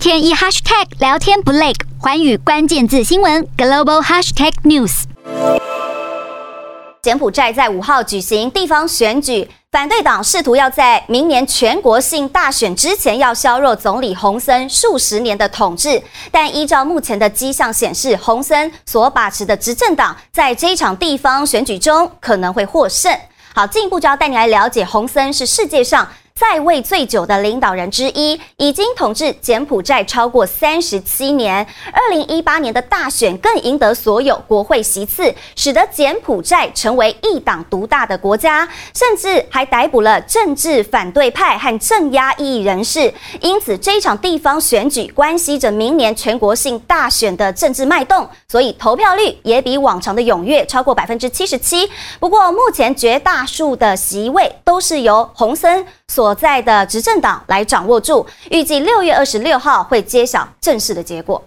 天一 hashtag 聊天不累，寰宇关键字新闻 global hashtag news。柬埔寨在五号举行地方选举，反对党试图要在明年全国性大选之前要削弱总理洪森数十年的统治，但依照目前的迹象显示，洪森所把持的执政党在这一场地方选举中可能会获胜。好，进一步就要带你来了解，洪森是世界上在位最久的领导人之一，已经统治柬埔寨超过三十七年。二零一八年的大选更赢得所有国会席次，使得柬埔寨成为一党独大的国家，甚至还逮捕了政治反对派和镇压异议人士。因此，这一场地方选举关系着明年全国性大选的政治脉动，所以投票率也比往常的踊跃，超过百分之七十七。不过，目前绝大数的席位都是由洪森所在的执政党来掌握住，预计六月二十六号会揭晓正式的结果。